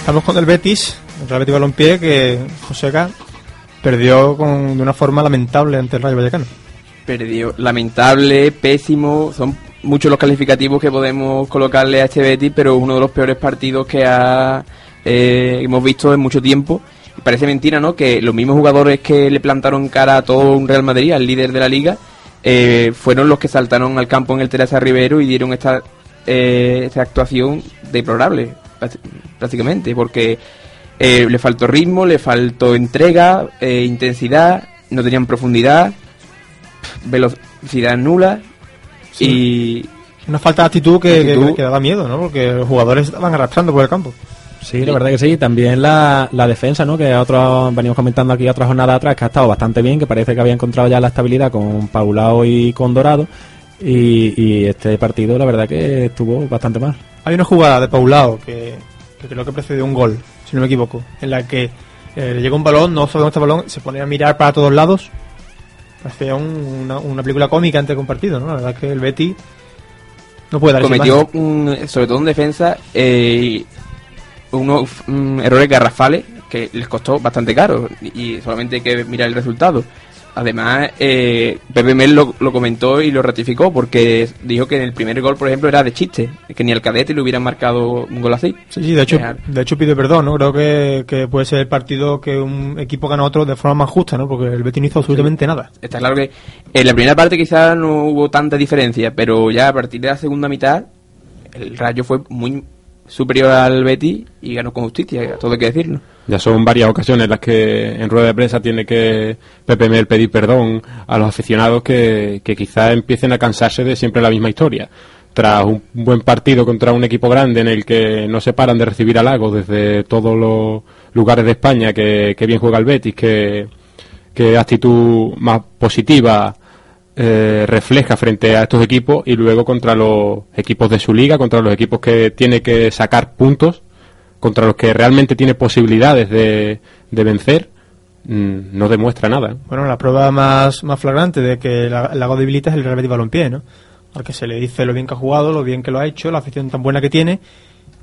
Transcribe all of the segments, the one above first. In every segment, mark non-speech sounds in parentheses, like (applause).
Estamos con el Betis, el Real Betis Balompié, que Joseca perdió con, de una forma lamentable ante el Rayo Vallecano. Perdió, lamentable, pésimo, son muchos los calificativos que podemos colocarle a este Betis, pero uno de los peores partidos que ha, eh, hemos visto en mucho tiempo. Parece mentira, ¿no? Que los mismos jugadores que le plantaron cara a todo un Real Madrid, al líder de la liga, eh, fueron los que saltaron al campo en el Teresa Rivero y dieron esta, eh, esta actuación deplorable, prácticamente, porque eh, le faltó ritmo, le faltó entrega, eh, intensidad, no tenían profundidad, velocidad nula y... Una falta de actitud que, que- que daba miedo, ¿no? Porque los jugadores estaban arrastrando por el campo. Sí, la verdad que sí. También la, la defensa, ¿no? Que otros venimos comentando aquí otra jornada atrás, que ha estado bastante bien, que parece que había encontrado ya la estabilidad con Paulao y con Dorado. Y, y este partido, la verdad que estuvo bastante mal. Hay una jugada de Paulao que, que creo que precedió un gol, si no me equivoco, en la que eh, le llega un balón, no sabe dónde está el balón, se pone a mirar para todos lados. Parecía un- una, una película cómica antes de un partido, ¿no? La verdad es que el Betty no puede dar cometió, un- sobre todo en defensa, eh, unos errores garrafales que les costó bastante caro y solamente hay que mirar el resultado. Además, eh, Pepe Mel lo, lo comentó y lo ratificó porque dijo que el primer gol, por ejemplo, era de chiste, que ni al cadete le hubieran marcado un gol así. Sí, sí, de hecho, de hecho pide perdón, ¿no? Creo que, que puede ser el partido que un equipo gana a otro de forma más justa, ¿no? Porque el Betis no hizo absolutamente nada. Está claro que en la primera parte quizás no hubo tanta diferencia, pero ya a partir de la segunda mitad el Rayo fue muy superior al Betis y ganó con justicia, todo hay que decirlo. Ya son varias ocasiones las que en rueda de prensa tiene que Pepe Mel pedir perdón a los aficionados que, que quizás empiecen a cansarse de siempre la misma historia. Tras un buen partido contra un equipo grande en el que no se paran de recibir halagos desde todos los lugares de España, que, que bien juega el Betis, que, que actitud más positiva eh, refleja frente a estos equipos y luego contra los equipos de su liga, contra los equipos que tiene que sacar puntos, contra los que realmente tiene posibilidades de, de vencer, mm, no demuestra nada. Bueno, la prueba más, más flagrante de que la, la debilita es el Real Betis Balompié, ¿no? Al que se le dice lo bien que ha jugado, lo bien que lo ha hecho, la afición tan buena que tiene,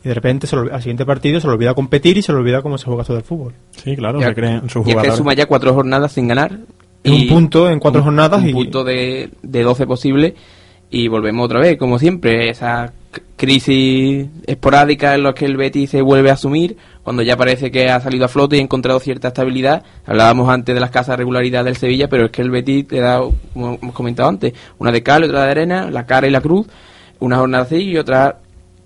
y de repente se lo- al siguiente partido se le olvida competir y se le olvida cómo se juega todo el fútbol. Sí, claro, Ya- se creen sus y es que jugadores. suma ya cuatro jornadas sin ganar. En un punto en cuatro un- jornadas Un y- punto de, de 12 posible. Y volvemos otra vez, como siempre, esa crisis esporádica en la que el Betis se vuelve a asumir, cuando ya parece que ha salido a flote y ha encontrado cierta estabilidad. Hablábamos antes de la escasa regularidad del Sevilla, pero es que el Betis te da, como hemos comentado antes, una de cal, otra de arena, la cara y la cruz, una jornada así y otra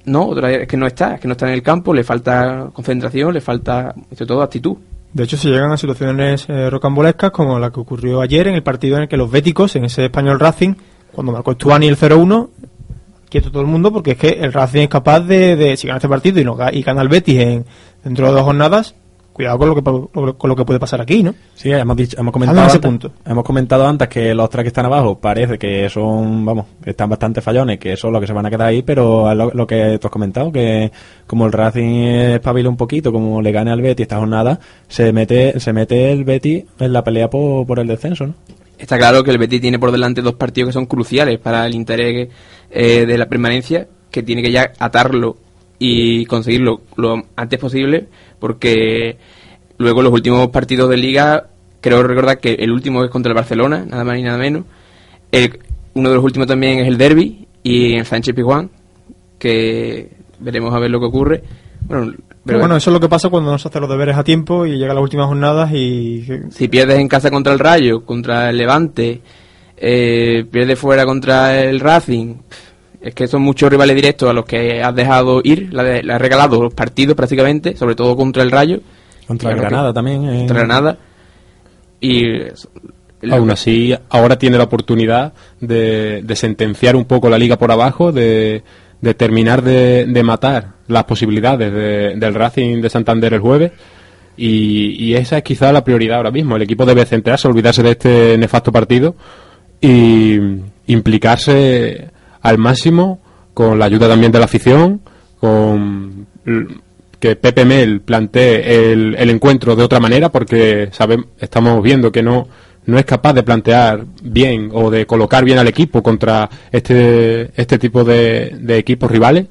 no, otra es que no está, es que no está en el campo, le falta concentración, le falta, sobre todo, actitud. De hecho, se llegan a situaciones eh, rocambolescas como la que ocurrió ayer en el partido en el que los béticos, en ese español Racing, cuando marcó Stuani el 0-1, quieto todo el mundo porque es que el Racing es capaz de, de si gana este partido y, no, y gana el Betis en, dentro de dos jornadas, cuidado con lo que, con lo que puede pasar aquí, ¿no? Sí, hemos, dicho, hemos comentado ese antes, punto. hemos comentado antes que los tres que están abajo parece que son, vamos, están bastante fallones, que son los que se van a quedar ahí, pero lo, lo que tú has comentado, que como el Racing espabila un poquito, como le gane al Betis esta jornada, se mete, se mete el Betis en la pelea por, por el descenso, ¿no? Está claro que el Betis tiene por delante dos partidos que son cruciales para el interés eh, de la permanencia, que tiene que ya atarlo y conseguirlo lo antes posible, porque luego los últimos partidos de liga, creo recordar que el último es contra el Barcelona, nada más ni nada menos. Uno de los últimos también es el Derby y en Sánchez Pizjuán, que veremos a ver lo que ocurre. Bueno, Pero bueno, eso es lo que pasa cuando no se hacen los deberes a tiempo y llegan las últimas jornadas y... si pierdes en casa contra el Rayo, contra el Levante, eh, pierdes fuera contra el Racing, es que son muchos rivales directos a los que has dejado ir, le has- regalado los partidos prácticamente, sobre todo contra el Rayo. Contra el que- Granada también. eh. Contra Granada. Y Aún así, ahora tiene la oportunidad de, de sentenciar un poco la liga por abajo, de, de terminar de, de matar las posibilidades de- del Racing de Santander el jueves. Y, esa es quizá la prioridad ahora mismo. El equipo debe centrarse, olvidarse de este nefasto partido y implicarse al máximo con la ayuda también de la afición, con que Pepe Mel plantee el, el encuentro de otra manera, porque sabemos, estamos viendo que no, no es capaz de plantear bien o de colocar bien al equipo contra este, este tipo de, de equipos rivales.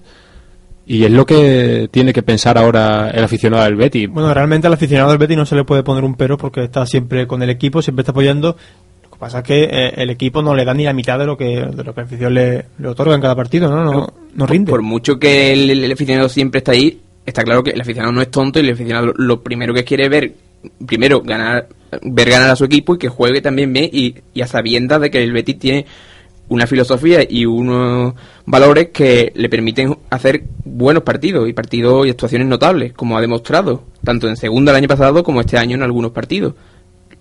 Y es lo que tiene que pensar ahora el aficionado del Betis. Bueno, realmente al aficionado del Betis no se le puede poner un pero porque está siempre con el equipo, siempre está apoyando. Lo que pasa es que eh, el equipo no le da ni la mitad de lo que, de lo que el afición le, le otorga en cada partido, ¿no? No, no rinde. Por mucho que el, el aficionado siempre está ahí, está claro que el aficionado no es tonto y el aficionado lo, lo primero que quiere ver, primero ganar, ver ganar a su equipo y que juegue también bien y, y a sabiendas de que el Betis tiene una filosofía y unos valores que le permiten hacer buenos partidos y partidos y actuaciones notables, como ha demostrado, tanto en segunda el año pasado como este año en algunos partidos.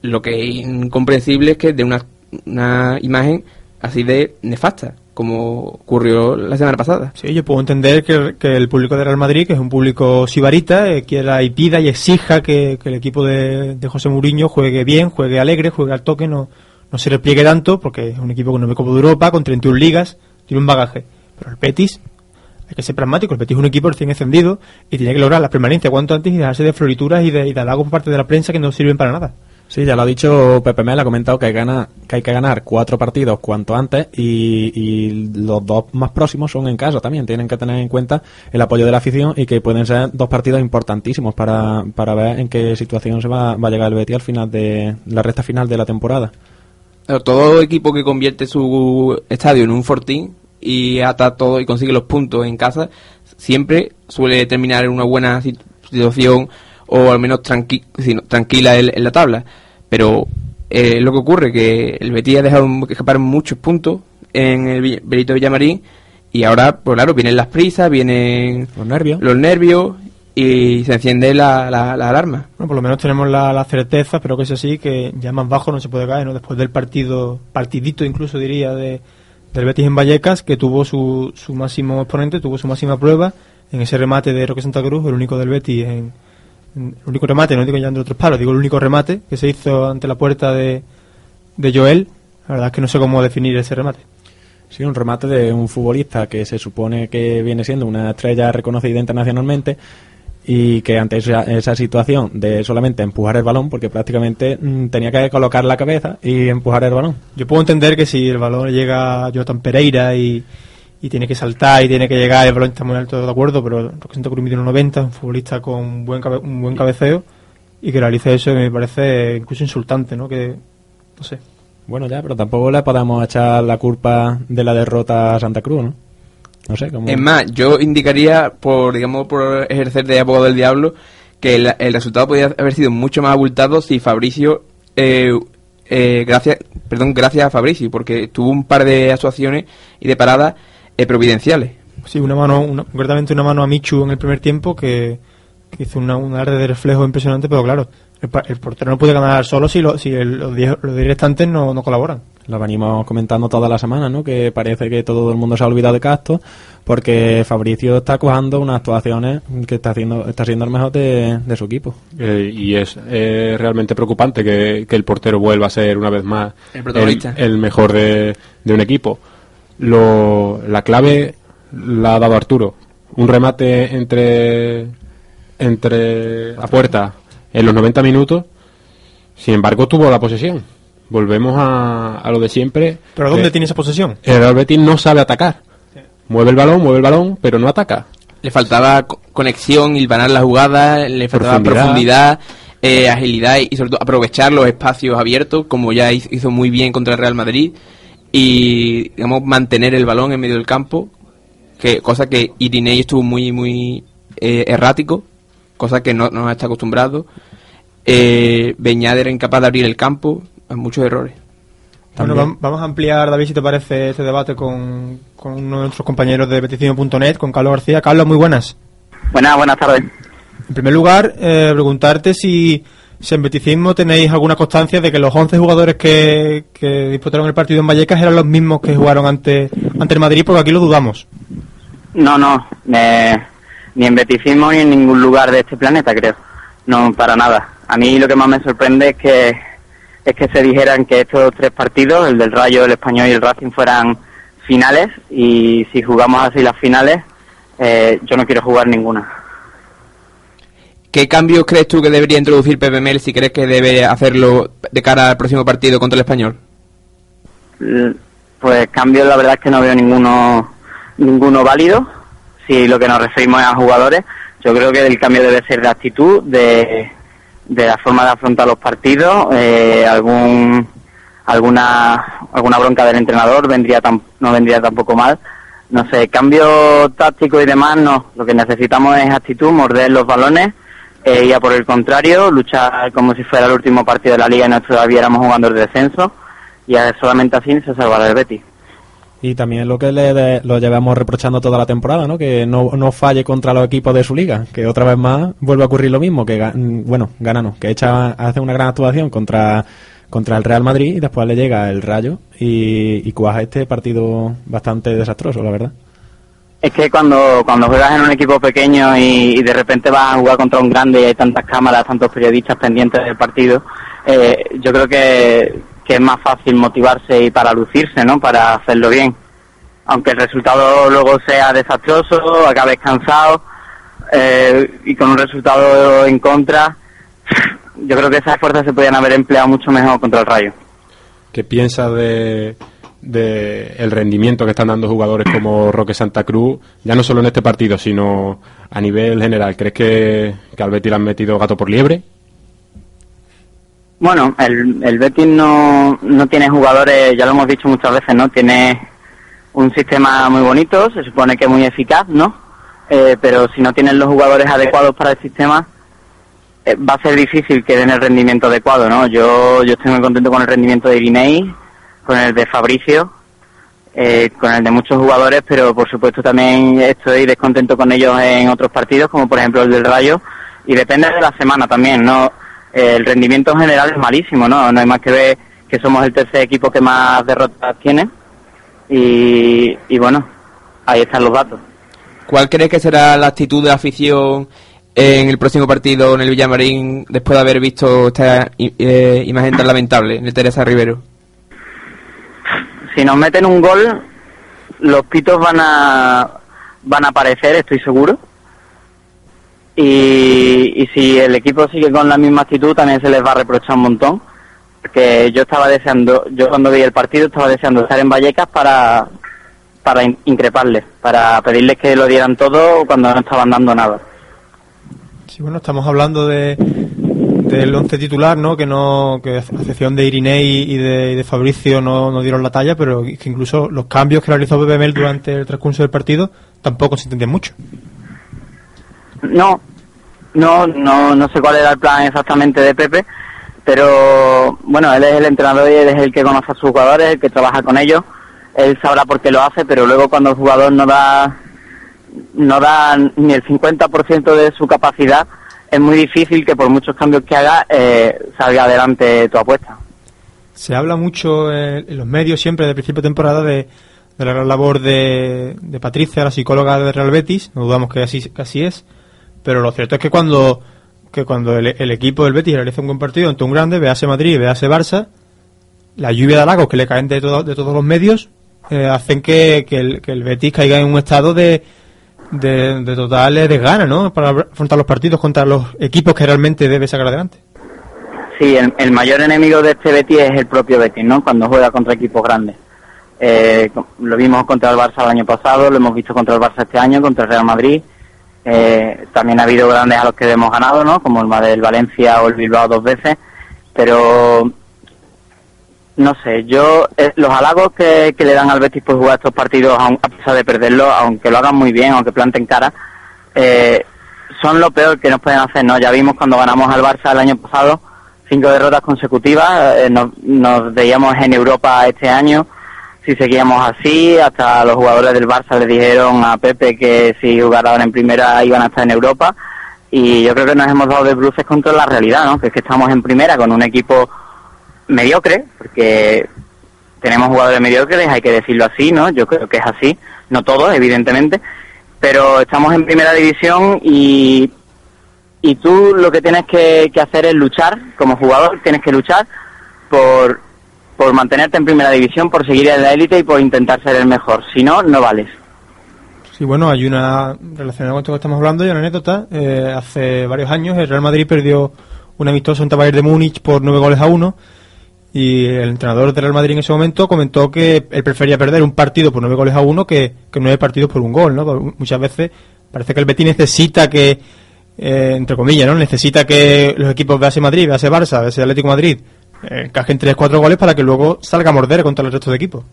Lo que es incomprensible es que de una, una imagen así de nefasta, como ocurrió la semana pasada. Sí, yo puedo entender que, que el público de Real Madrid, que es un público sibarita, eh, quiera y pida y exija que, el equipo de, de José Mourinho juegue bien, juegue alegre, juegue al toque, no, no se repliegue tanto, porque es un equipo que no ve Copa de Europa, con 31 ligas, tiene un bagaje. Pero el Betis, hay que ser pragmático, el Betis es un equipo recién encendido y tiene que lograr la permanencia cuanto antes y dejarse de florituras y de, y de halagos por parte de la prensa que no sirven para nada. Sí, ya lo ha dicho Pepe Mel, ha comentado que hay, gana- que hay que ganar cuatro partidos cuanto antes y, los dos más próximos son en casa también. Tienen que tener en cuenta el apoyo de la afición y que pueden ser dos partidos importantísimos para, para ver en qué situación se va, va a llegar el Betis al final de la recta final de la temporada. Todo equipo que convierte su estadio en un fortín y ata todo y consigue los puntos en casa, siempre suele terminar en una buena sit- situación o al menos tranqui- si no, tranquila en, en la tabla. Pero eh, lo que ocurre, que el Betis ha dejado escapar muchos puntos en el Benito Villamarín y ahora, pues claro, vienen las prisas, vienen Los nervios. los nervios y se enciende la, la, la alarma. Bueno, por lo menos tenemos la, la certeza, espero que es así, que ya más bajo no se puede caer, ¿no? Después del partido, partidito incluso diría, de, del Betis en Vallecas, que tuvo su, su máximo exponente, tuvo su máxima prueba en ese remate de Roque Santa Cruz, el único del Betis en- el único remate, no digo ya entre otros palos, digo el único remate que se hizo ante la puerta de, de Joel. La verdad es que no sé cómo definir ese remate. Sí, un remate de un futbolista que se supone que viene siendo una estrella reconocida internacionalmente y que ante esa, esa situación de solamente empujar el balón, porque prácticamente mm, tenía que colocar la cabeza y empujar el balón. Yo puedo entender que si el balón llega a Jotan Pereira y, y tiene que saltar y tiene que llegar, el balón está muy alto, de acuerdo, pero Roque Santa Cruz mide 1,90, un futbolista con un buen, cabe- un buen cabeceo, y que realice eso me parece incluso insultante, ¿no? Que, no sé. Bueno, ya, pero tampoco le podemos echar la culpa de la derrota a Santa Cruz, ¿no? No sé, cómo... Es más, yo indicaría, por digamos, por ejercer de abogado del diablo, que el, el resultado podría haber sido mucho más abultado si Fabricio, eh, eh, gracias, perdón, gracias a Fabricio, porque tuvo un par de actuaciones y de paradas providenciales. Sí, una mano, una- concretamente una mano a Michu en el primer tiempo que, que hizo una, un arte de reflejo impresionante, pero claro, el, pa- el portero no puede ganar solo si, lo- si el- los 10 los diez restantes no, no colaboran. Lo venimos comentando toda la semana, ¿no? Que parece que todo el mundo se ha olvidado de Castro porque Fabricio está cojando unas actuaciones que está haciendo está siendo el mejor de, de su equipo. Eh, y es eh, realmente preocupante que, que el portero vuelva a ser una vez más El mejor de, de un equipo. Lo, la clave la ha dado Arturo. Un remate entre, entre la puerta en los 90 minutos. Sin embargo, tuvo la posesión. Volvemos a, a lo de siempre. ¿Pero dónde que tiene esa posesión? El Real Betis no sabe atacar. Mueve el balón, mueve el balón, pero no ataca. Le faltaba co- conexión, hilvanar la jugada, le faltaba Profundidad. profundidad, eh, agilidad y sobre todo aprovechar los espacios abiertos, como ya hizo muy bien contra el Real Madrid, y digamos mantener el balón en medio del campo, que cosa que Irinei estuvo muy muy eh, errático, cosa que no, no está acostumbrado. Eh, Beñat era incapaz de abrir el campo, muchos errores. Bueno, También. vamos a ampliar, David, si te parece, este debate con, con uno de nuestros compañeros de Beticino.net, con Carlos García. Carlos, muy buenas. Buenas, buenas tardes. En primer lugar, eh, preguntarte si, si en Beticismo tenéis alguna constancia de que los 11 jugadores que, que disputaron el partido en Vallecas eran los mismos que jugaron ante, ante el Madrid, porque aquí lo dudamos. No, no, eh, ni en Betisismo ni en ningún lugar de este planeta, creo. No, para nada. A mí lo que más me sorprende es que es que se dijeran que estos tres partidos, el del Rayo, el Español y el Racing, fueran finales y si jugamos así las finales, eh, yo no quiero jugar ninguna. ¿Qué cambios crees tú que debería introducir Pepe Mel si crees que debe hacerlo de cara al próximo partido contra el Español? Pues cambios la verdad es que no veo ninguno ninguno válido. Si lo que nos referimos es a jugadores, yo creo que el cambio debe ser de actitud, de, de la forma de afrontar los partidos, eh, algún alguna alguna bronca del entrenador vendría no vendría tampoco mal. No sé, cambio táctico y demás, no. Lo que necesitamos es actitud, morder los balones eh, y a por el contrario, luchar como si fuera el último partido de la liga y nosotros todavía éramos jugando el descenso y solamente así se salvará el Betis. Y también lo que le lo llevamos reprochando toda la temporada, ¿no? Que no, no falle contra los equipos de su liga, que otra vez más vuelve a ocurrir lo mismo, que bueno, gana no, que echa hace una gran actuación contra contra el Real Madrid y después le llega el Rayo y, y cuaja este partido bastante desastroso, la verdad. Es que cuando, cuando juegas en un equipo pequeño y, de repente vas a jugar contra un grande y hay tantas cámaras, tantos periodistas pendientes del partido, eh, yo creo que, que es más fácil motivarse y para lucirse, ¿no? Para hacerlo bien. Aunque el resultado luego sea desastroso, acabes cansado eh, y con un resultado en contra, yo creo que esas fuerzas se podían haber empleado mucho mejor contra el Rayo. ¿Qué piensas de, de el rendimiento que están dando jugadores como Roque Santa Cruz, ya no solo en este partido, sino a nivel general? ¿Crees que, que al Betis le han metido gato por liebre? Bueno, el, el Betis no, no tiene jugadores, ya lo hemos dicho muchas veces, ¿no? Tiene un sistema muy bonito, se supone que muy eficaz, ¿no? Eh, pero si no tienen los jugadores adecuados para el sistema, eh, va a ser difícil que den el rendimiento adecuado, ¿no? Yo, yo estoy muy contento con el rendimiento de Irinei, con el de Fabricio, eh, con el de muchos jugadores, pero por supuesto también estoy descontento con ellos en otros partidos, como por ejemplo el del Rayo, y depende de la semana también, ¿no? el rendimiento en general es malísimo, ¿no? No hay más que ver que somos el tercer equipo que más derrotas tiene. Y, bueno, ahí están los datos. ¿Cuál crees que será la actitud de afición en el próximo partido en el Villamarín después de haber visto esta eh, imagen tan lamentable en Teresa Rivero? Si nos meten un gol, los pitos van a, van a aparecer, estoy seguro. Y, si el equipo sigue con la misma actitud también se les va a reprochar un montón. Porque yo estaba deseando yo cuando vi el partido estaba deseando estar en Vallecas para para increparles para pedirles que lo dieran todo cuando no estaban dando nada. Sí bueno estamos hablando de del once titular no que no que a excepción de Irinei y de, Fabricio no, no, dieron la talla pero que incluso los cambios que realizó Mel durante el transcurso del partido tampoco se entendían mucho no, no, no, no sé cuál era el plan exactamente de Pepe, pero bueno, él es el entrenador y él es el que conoce a sus jugadores, el que trabaja con ellos. Él sabrá por qué lo hace, pero luego cuando el jugador no da no da ni el 50% de su capacidad, es muy difícil que por muchos cambios que haga eh, salga adelante tu apuesta. Se habla mucho en los medios siempre de principio de temporada de, la gran labor de, Patricia, la psicóloga de Real Betis, no dudamos que así, que así es, pero lo cierto es que cuando que cuando el, equipo del Betis realiza un buen partido ante un grande, vease Madrid, vease Barça, la lluvia de halagos que le caen de, de todos los medios eh, hacen que, el, que, el, Betis caiga en un estado de, de, de total desgana, ¿no? Para afrontar los partidos contra los equipos que realmente debe sacar adelante. Sí, el, mayor enemigo de este Betis es el propio Betis, ¿no? Cuando juega contra equipos grandes. Eh, lo vimos contra el Barça el año pasado, lo hemos visto contra el Barça este año, contra el Real Madrid. Eh, también ha habido grandes a los que hemos ganado, ¿no? Como el del Valencia o el Bilbao dos veces. Pero no sé, yo eh, los halagos que, le dan al Betis por jugar estos partidos, a pesar de perderlo, aunque lo hagan muy bien, aunque planten cara, eh, son lo peor que nos pueden hacer, ¿no? Ya vimos cuando ganamos al Barça el año pasado, cinco derrotas consecutivas, nos, nos veíamos en Europa este año, si seguíamos así, hasta los jugadores del Barça le dijeron a Pepe que si jugaran en primera iban a estar en Europa y yo creo que nos hemos dado de bruces contra la realidad, ¿no? que es que estamos en primera con un equipo mediocre, porque tenemos jugadores mediocres, hay que decirlo así, ¿no? Yo creo que es así, no todos, evidentemente, pero estamos en primera división y, y tú lo que tienes que, hacer es luchar, como jugador tienes que luchar por, por mantenerte en primera división, por seguir en la élite y por intentar ser el mejor. Si no, no vales. Sí, bueno, hay una, relacionada con esto que estamos hablando, hay una anécdota. Eh, hace varios años el Real Madrid perdió un amistoso en Bayern de Múnich por nueve goles a uno y el entrenador del Real Madrid en ese momento comentó que él prefería perder un partido por nueve goles a uno que, nueve partidos por un gol, ¿no? Muchas veces parece que el Betis necesita que, eh, entre comillas, ¿no? Necesita que los equipos vease Madrid, vease Barça, vease Atlético de Madrid, eh, encajen tres, cuatro goles para que luego salga a morder contra el resto de equipos.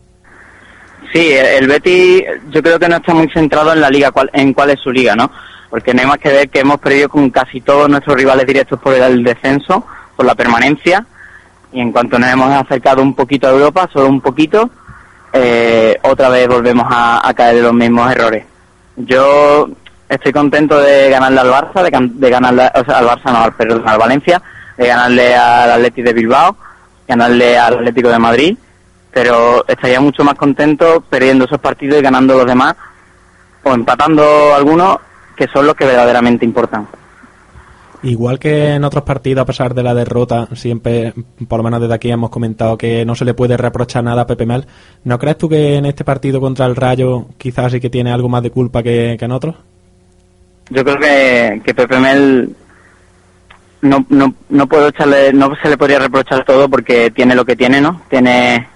Sí, el Betis yo creo que no está muy centrado en la liga, cuál- en cuál es su liga, ¿no? Porque no hay más que ver que hemos perdido con casi todos nuestros rivales directos por el descenso, por la permanencia, y en cuanto nos hemos acercado un poquito a Europa, solo un poquito, eh, otra vez volvemos a, caer en los mismos errores. Yo estoy contento de ganarle al Barça, de, gan- de ganarle, al Barça no, al, perdón, al Valencia, de ganarle al Atleti de Bilbao, ganarle al Atlético de Madrid, pero estaría mucho más contento perdiendo esos partidos y ganando los demás, o empatando algunos, que son los que verdaderamente importan. Igual que en otros partidos, a pesar de la derrota, siempre, por lo menos desde aquí hemos comentado que no se le puede reprochar nada a Pepe Mel. ¿No crees tú que en este partido contra el Rayo quizás sí que tiene algo más de culpa que, que en otros? Yo creo que, que Pepe Mel no, no, no puedo echarle, no se le podría reprochar todo porque tiene lo que tiene, ¿no? Tiene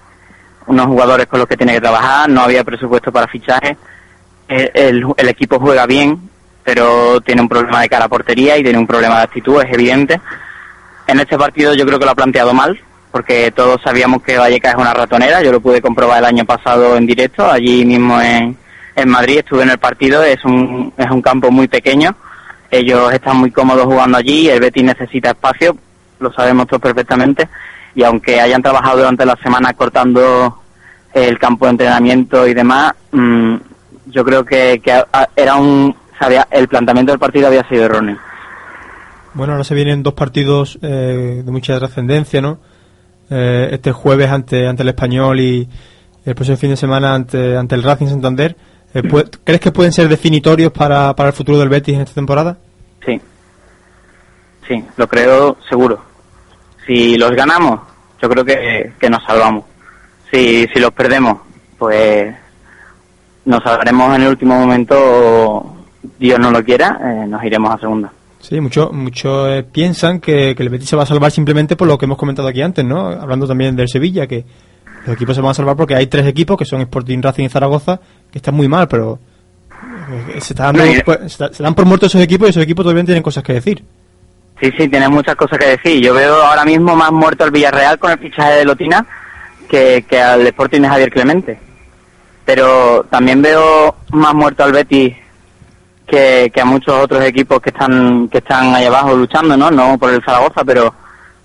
unos jugadores con los que tiene que trabajar, no había presupuesto para fichajes, el, el, el equipo juega bien, pero tiene un problema de cara a portería y tiene un problema de actitud, es evidente. En este partido yo creo que lo ha planteado mal, porque todos sabíamos que Vallecas es una ratonera, yo lo pude comprobar el año pasado en directo, allí mismo en, en Madrid, estuve en el partido, es un, es un campo muy pequeño, ellos están muy cómodos jugando allí, el Betis necesita espacio, lo sabemos todos perfectamente, y aunque hayan trabajado durante la semana cortando el campo de entrenamiento y demás, mm, yo creo que, que era un, el planteamiento del partido había sido erróneo. Bueno, ahora se vienen dos partidos eh, de mucha trascendencia, ¿no? Eh, este jueves ante, ante el Español y el próximo fin de semana ante, ante el Racing Santander. Eh, ¿Crees que pueden ser definitorios para, para el futuro del Betis en esta temporada? Sí, sí, lo creo seguro. Si los ganamos, yo creo que, que nos salvamos. Si, si los perdemos, pues nos salvaremos en el último momento, Dios no lo quiera, eh, nos iremos a segunda. Sí, muchos muchos eh, piensan que, que el Betis se va a salvar simplemente por lo que hemos comentado aquí antes, ¿no? Hablando también del Sevilla, que los equipos se van a salvar porque hay tres equipos que son Sporting, Racing y Zaragoza, que están muy mal, pero eh, se, dando- No, pues, se dan por muertos esos equipos y esos equipos todavía tienen cosas que decir. Sí, sí, tienes muchas cosas que decir. Yo veo ahora mismo más muerto al Villarreal con el fichaje de Lotina que, que al Sporting de Javier Clemente. Pero también veo más muerto al Betis que, a muchos otros equipos que están que están ahí abajo luchando, ¿no? No por el Zaragoza, pero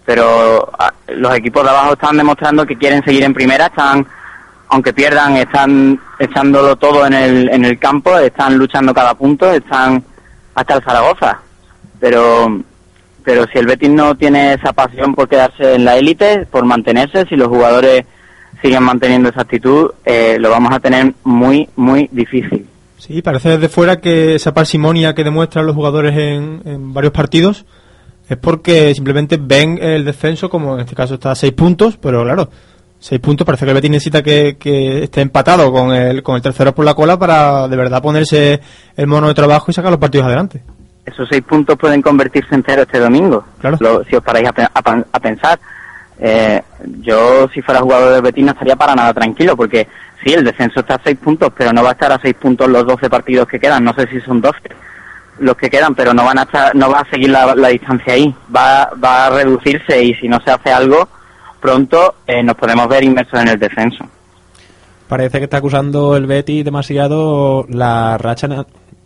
pero ah, los equipos de abajo están demostrando que quieren seguir en primera, están aunque pierdan, están echándolo todo en el, en el campo, están luchando cada punto, están hasta el Zaragoza. Pero pero si el Betis no tiene esa pasión por quedarse en la élite, por mantenerse, si los jugadores siguen manteniendo esa actitud, eh, lo vamos a tener muy, muy difícil. Sí, parece desde fuera que esa parsimonia que demuestran los jugadores en, en varios partidos es porque simplemente ven el descenso como en este caso está a seis puntos, pero claro, seis puntos parece que el Betis necesita que, que esté empatado con el, con el tercero por la cola para de verdad ponerse el mono de trabajo y sacar los partidos adelante. Esos seis puntos pueden convertirse en cero este domingo. Claro. Lo- si os paráis a, a a pensar, eh, yo si fuera jugador del Betis no estaría para nada tranquilo, porque sí, el descenso está a seis puntos, pero no va a estar a seis puntos los 12 partidos que quedan. No sé si son 12 los que quedan, pero no van a estar, no va a seguir la, distancia ahí. Va, va a reducirse y si no se hace algo pronto, eh, nos podemos ver inmersos en el descenso. Parece que está acusando el Betis demasiado la racha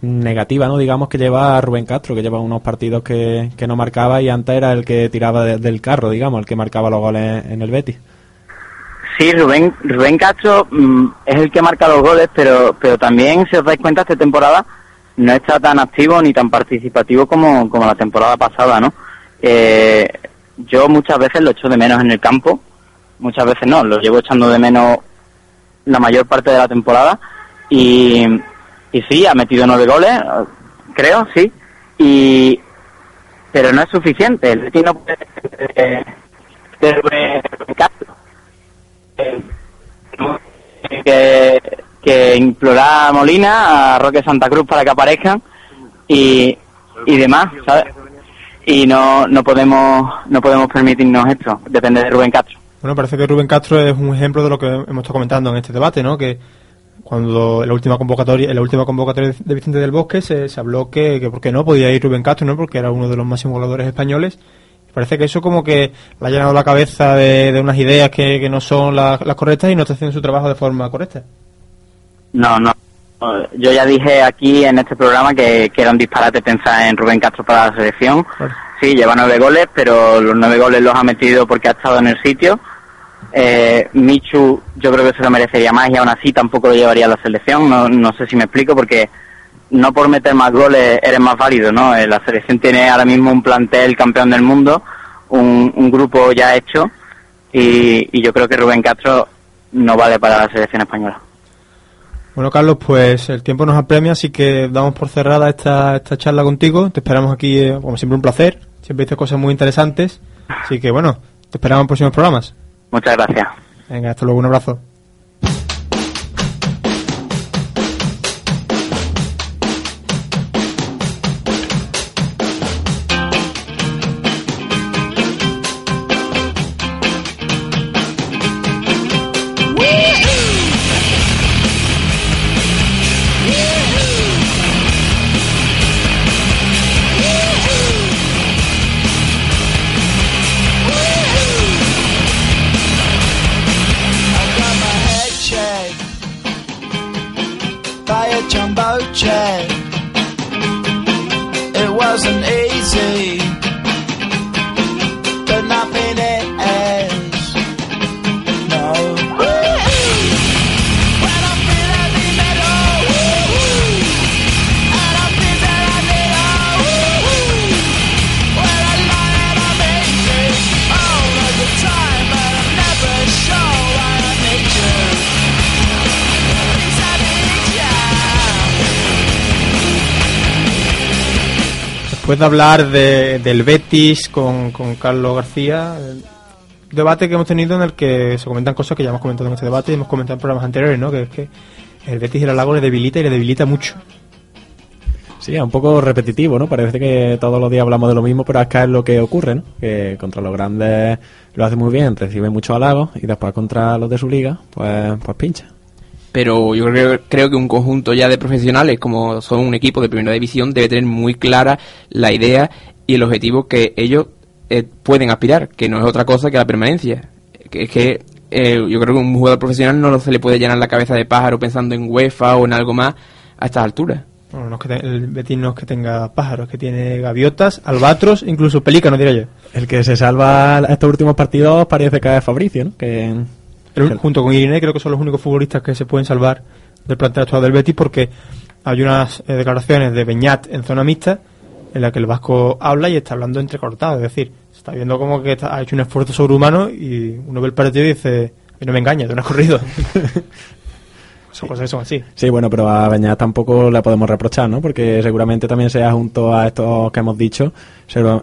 negativa, ¿no? Digamos que lleva Rubén Castro, que lleva unos partidos que, que no marcaba y antes era el que tiraba de- del carro, digamos, el que marcaba los goles en el Betis. Sí, Rubén, Rubén Castro mm, es el que marca los goles, pero, pero también, si os dais cuenta, esta temporada no está tan activo ni tan participativo como, como la temporada pasada, ¿no? Eh, yo muchas veces lo echo de menos en el campo, muchas veces no, lo llevo echando de menos la mayor parte de la temporada y, y sí, ha metido nueve goles, eh, creo, sí, y pero no es suficiente. El Betis no puede eh, ser Rubén Castro. Eh, que, implorar a Molina, a Roque Santa Cruz para que aparezcan y, y demás, ¿sabes? Y no, no podemos no podemos permitirnos esto, depende de Rubén Castro. Bueno, parece que Rubén Castro es un ejemplo de lo que hemos estado comentando en este debate, ¿no? Que cuando en la última convocatoria, en la última convocatoria de Vicente del Bosque se, habló que, que por qué no podía ir Rubén Castro, ¿no? Porque era uno de los máximos goleadores españoles. Parece que eso como que le ha llenado la cabeza de, de unas ideas que, que no son las, las correctas y no está haciendo su trabajo de forma correcta. No, no. Yo ya dije aquí en este programa que, que era un disparate pensar en Rubén Castro para la selección. Claro. Sí, lleva nueve goles, pero los nueve goles los ha metido porque ha estado en el sitio. Eh, Michu yo creo que se lo merecería más y aún así tampoco lo llevaría a la selección. No, no sé si me explico porque no por meter más goles eres más válido, ¿no? Eh, La selección tiene ahora mismo un plantel campeón del mundo, un, un grupo ya hecho y, y yo creo que Rubén Castro no vale para la selección española. Bueno, Carlos, pues el tiempo nos apremia, así que damos por cerrada esta, esta charla contigo. Te esperamos aquí, eh, como siempre, un placer. Siempre dices cosas muy interesantes. Así que, bueno, te esperamos en próximos programas. Muchas gracias. Venga, hasta luego, un abrazo. Después de hablar de- del Betis con, con Carlos García, debate que hemos tenido en el que se comentan cosas que ya hemos comentado en este debate y hemos comentado en programas anteriores, ¿no? Que es que el Betis y el Alago le debilita y le debilita mucho. Sí, es un poco repetitivo, ¿no? Parece que todos los días hablamos de lo mismo, pero acá es lo que ocurre, ¿no? Que contra los grandes lo hace muy bien, recibe muchos halagos y después contra los de su liga, pues, pues pincha. Pero yo creo, creo que un conjunto ya de profesionales, como son un equipo de primera división, debe tener muy clara la idea y el objetivo que ellos eh, pueden aspirar, que no es otra cosa que la permanencia. Que es que eh, yo creo que un jugador profesional no se le puede llenar la cabeza de pájaro pensando en UEFA o en algo más a estas alturas. Bueno, no es que te- el Betis no es que tenga pájaros, que tiene gaviotas, albatros, incluso pelícanos, diría yo. El que se salva estos últimos partidos parece que es Fabricio, ¿no? Que El junto con Irene creo que son los únicos futbolistas que se pueden salvar del plantel actual del Betis porque hay unas eh, declaraciones de Beñat en zona mixta en la que el vasco habla y está hablando entrecortado, es decir, se está viendo como que está- ha hecho un esfuerzo sobrehumano y uno ve el partido y dice, "A mí no me engaña, de un corrido. (laughs) son cosas que son así. Sí, bueno, pero a Beñat tampoco le podemos reprochar, ¿no? Porque seguramente también sea junto a estos que hemos dicho,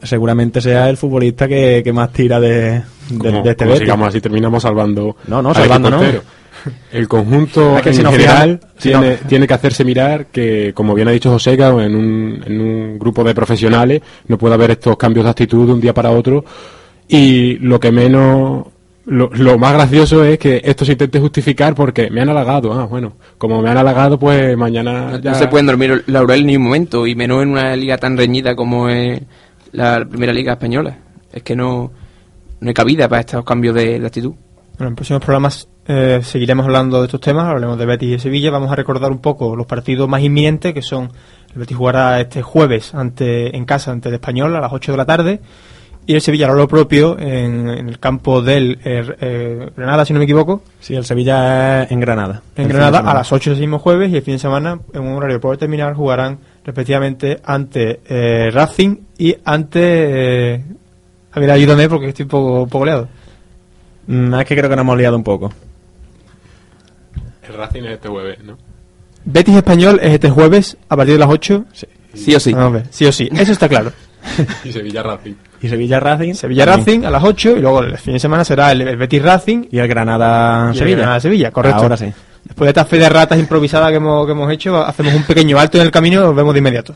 seguramente sea el futbolista que, que más tira de, de, Como, de este como Betis. sigamos así, terminamos salvando. No, no, al salvando equipo no. entero. El conjunto (laughs) Es que en si general si tiene, no- tiene que hacerse mirar que, como bien ha dicho Joseca, en un, en un grupo de profesionales no puede haber estos cambios de actitud de un día para otro. Y lo que menos, lo, lo más gracioso es que esto se intente justificar porque me han halagado. Ah, bueno, como me han halagado, pues mañana No, ya. no se pueden dormir laurel ni un momento, y menos en una liga tan reñida como es la primera liga española. Es que no, no hay cabida para estos cambios de, de actitud. Bueno, en próximos programas eh, seguiremos hablando de estos temas, hablaremos de Betis y de Sevilla, vamos a recordar un poco los partidos más inminentes que son, el Betis jugará este jueves ante en casa ante el Español a las 8 de la tarde y el Sevilla hará lo propio en, en el campo del eh, eh, Granada, si no me equivoco, Sí, el Sevilla en Granada. en El Granada a las 8 del mismo jueves y el fin de semana en un horario por terminar jugarán respectivamente ante eh, Racing y ante... Eh, a ver, ayúdame porque estoy un poco, un poco liado. Mm, es que creo que nos hemos liado un poco. El Racing es este jueves, ¿no? Betis Español es este jueves a partir de las 8. Sí o sí. Vamos a ver, sí o sí. Eso está claro. (laughs) Y Sevilla Racing. Y Sevilla Racing. Sevilla también. Racing a las 8 y luego el fin de semana será el, el Betis Racing Y el Granada y el Sevilla. Granada Sevilla, correcto. Ahora sí. Después de esta fe de ratas improvisada que hemos, que hemos hecho, hacemos un pequeño alto en el camino y nos vemos de inmediato.